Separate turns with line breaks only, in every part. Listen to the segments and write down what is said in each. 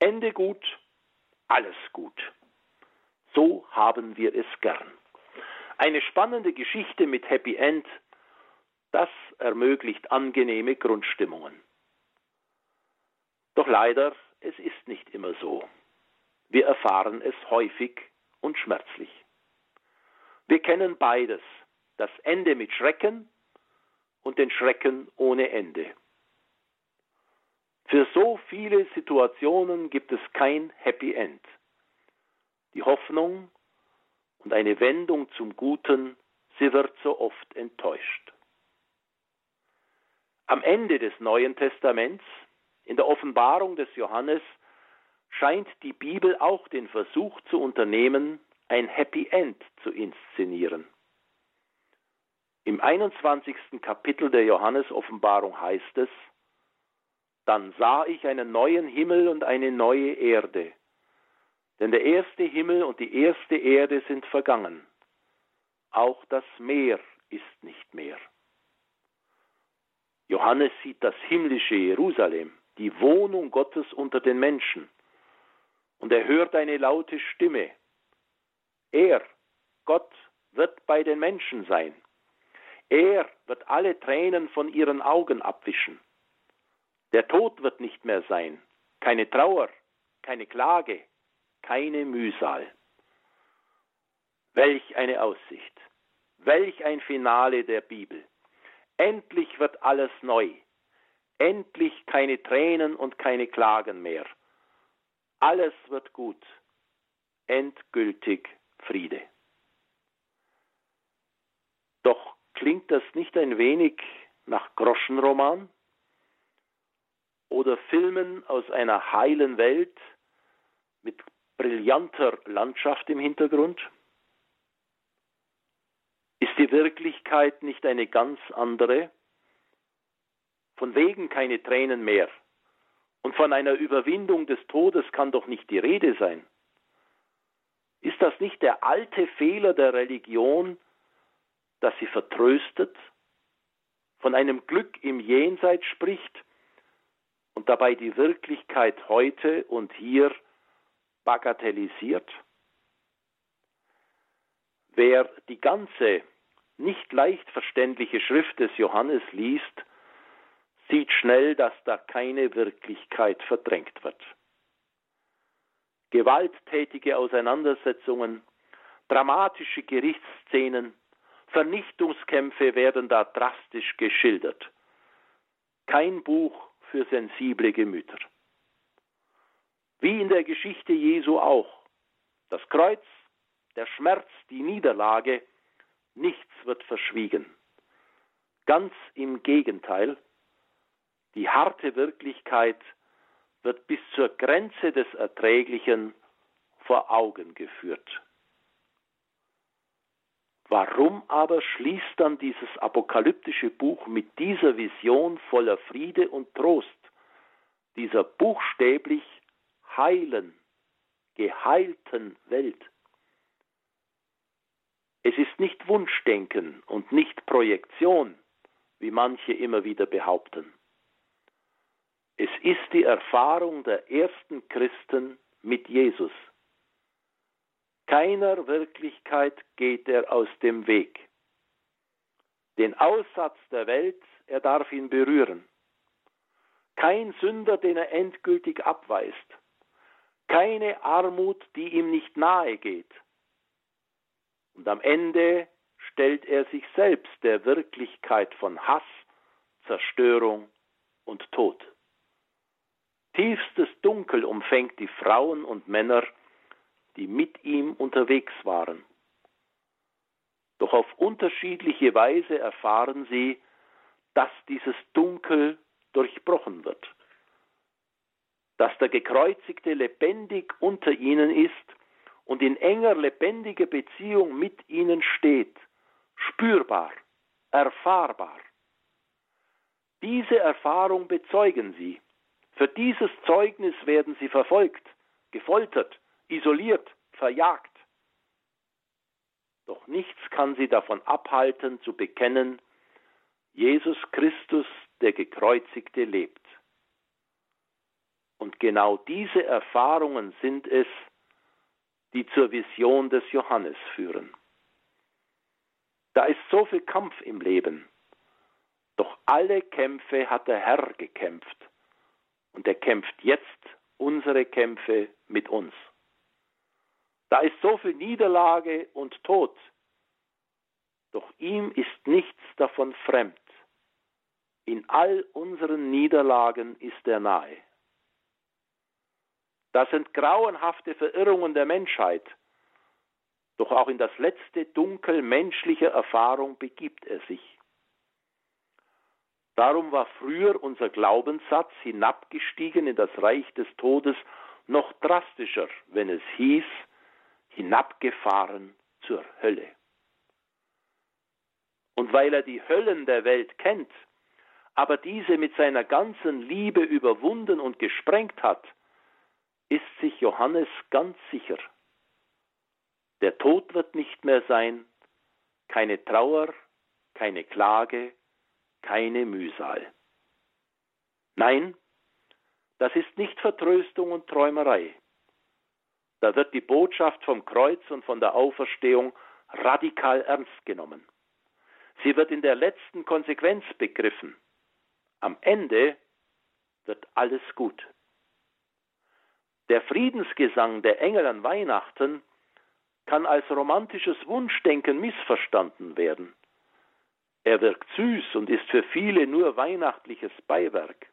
Ende gut, alles gut. So haben wir es gern. Eine spannende Geschichte mit Happy End, das ermöglicht angenehme Grundstimmungen. Doch leider, es ist nicht immer so. Wir erfahren es häufig und schmerzlich. Wir kennen beides, das Ende mit Schrecken und den Schrecken ohne Ende. Für so viele Situationen gibt es kein Happy End. Die Hoffnung und eine Wendung zum Guten, sie wird so oft enttäuscht. Am Ende des Neuen Testaments, in der Offenbarung des Johannes, scheint die Bibel auch den Versuch zu unternehmen, ein Happy End zu inszenieren. Im 21. Kapitel der Johannes-Offenbarung heißt es, Dann sah ich einen neuen Himmel und eine neue Erde, denn der erste Himmel und die erste Erde sind vergangen. Auch das Meer ist nicht mehr. Johannes sieht das himmlische Jerusalem, die Wohnung Gottes unter den Menschen. Und er hört eine laute Stimme. Er, Gott, wird bei den Menschen sein. Er wird alle Tränen von ihren Augen abwischen. Der Tod wird nicht mehr sein, keine Trauer, keine Klage, keine Mühsal. Welch eine Aussicht, welch ein Finale der Bibel. Endlich wird alles neu, endlich keine Tränen und keine Klagen mehr. Alles wird gut, endgültig Friede. Doch klingt das nicht ein wenig nach Groschenroman oder Filmen aus einer heilen Welt mit brillanter Landschaft im Hintergrund? Ist die Wirklichkeit nicht eine ganz andere? Von wegen keine Tränen mehr. Und von einer Überwindung des Todes kann doch nicht die Rede sein. Ist das nicht der alte Fehler der Religion, dass sie vertröstet, von einem Glück im Jenseits spricht und dabei die Wirklichkeit heute und hier bagatellisiert? Wer die ganze nicht leicht verständliche Schrift des Johannes liest, sieht schnell, dass da keine Wirklichkeit verdrängt wird. Gewalttätige Auseinandersetzungen, dramatische Gerichtsszenen, Vernichtungskämpfe werden da drastisch geschildert. Kein Buch für sensible Gemüter. Wie in der Geschichte Jesu auch. Das Kreuz, der Schmerz, die Niederlage, nichts wird verschwiegen. Ganz im Gegenteil, die harte Wirklichkeit wird bis zur Grenze des Erträglichen vor Augen geführt. Warum aber schließt dann dieses apokalyptische Buch mit dieser Vision voller Friede und Trost, dieser buchstäblich heilen, geheilten Welt? Es ist nicht Wunschdenken und nicht Projektion, wie manche immer wieder behaupten. Es ist die Erfahrung der ersten Christen mit Jesus. Keiner Wirklichkeit geht er aus dem Weg. Den Aussatz der Welt, er darf ihn berühren. Kein Sünder, den er endgültig abweist. Keine Armut, die ihm nicht nahe geht. Und am Ende stellt er sich selbst der Wirklichkeit von Hass, Zerstörung und Tod. Tiefstes Dunkel umfängt die Frauen und Männer, die mit ihm unterwegs waren. Doch auf unterschiedliche Weise erfahren sie, dass dieses Dunkel durchbrochen wird, dass der Gekreuzigte lebendig unter ihnen ist und in enger lebendiger Beziehung mit ihnen steht, spürbar, erfahrbar. Diese Erfahrung bezeugen sie für dieses Zeugnis werden sie verfolgt, gefoltert, isoliert, verjagt. Doch nichts kann sie davon abhalten zu bekennen, Jesus Christus, der gekreuzigte, lebt. Und genau diese Erfahrungen sind es, die zur Vision des Johannes führen. Da ist so viel Kampf im Leben. Doch alle Kämpfe hat der Herr gekämpft. Und er kämpft jetzt unsere Kämpfe mit uns. Da ist so viel Niederlage und Tod. Doch ihm ist nichts davon fremd. In all unseren Niederlagen ist er nahe. Das sind grauenhafte Verirrungen der Menschheit. Doch auch in das letzte Dunkel menschlicher Erfahrung begibt er sich. Darum war früher unser Glaubenssatz hinabgestiegen in das Reich des Todes noch drastischer, wenn es hieß, hinabgefahren zur Hölle. Und weil er die Höllen der Welt kennt, aber diese mit seiner ganzen Liebe überwunden und gesprengt hat, ist sich Johannes ganz sicher. Der Tod wird nicht mehr sein, keine Trauer, keine Klage, keine Mühsal. Nein, das ist nicht Vertröstung und Träumerei. Da wird die Botschaft vom Kreuz und von der Auferstehung radikal ernst genommen. Sie wird in der letzten Konsequenz begriffen. Am Ende wird alles gut. Der Friedensgesang der Engel an Weihnachten kann als romantisches Wunschdenken missverstanden werden. Er wirkt süß und ist für viele nur weihnachtliches Beiwerk.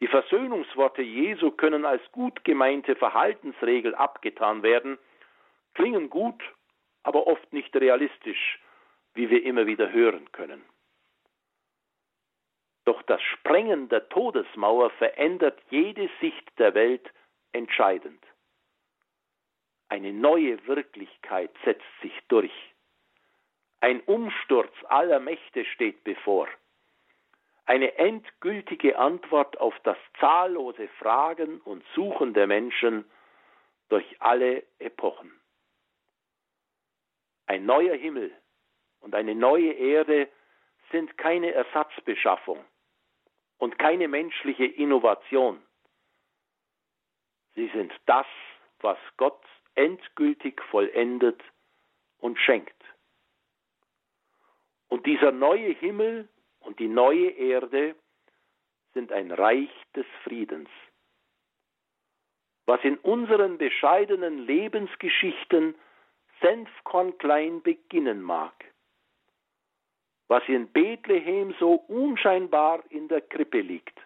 Die Versöhnungsworte Jesu können als gut gemeinte Verhaltensregel abgetan werden, klingen gut, aber oft nicht realistisch, wie wir immer wieder hören können. Doch das Sprengen der Todesmauer verändert jede Sicht der Welt entscheidend. Eine neue Wirklichkeit setzt sich durch. Ein Umsturz aller Mächte steht bevor. Eine endgültige Antwort auf das zahllose Fragen und Suchen der Menschen durch alle Epochen. Ein neuer Himmel und eine neue Erde sind keine Ersatzbeschaffung und keine menschliche Innovation. Sie sind das, was Gott endgültig vollendet und schenkt. Und dieser neue Himmel und die neue Erde sind ein Reich des Friedens. Was in unseren bescheidenen Lebensgeschichten senfkornklein beginnen mag, was in Bethlehem so unscheinbar in der Krippe liegt.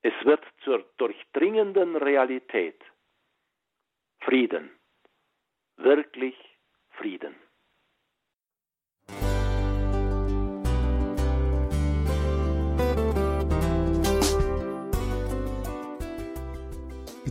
Es wird zur durchdringenden Realität. Frieden, wirklich Frieden.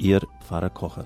Ihr Pfarrer Kocher.